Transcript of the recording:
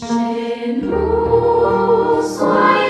Chez nous, soyez.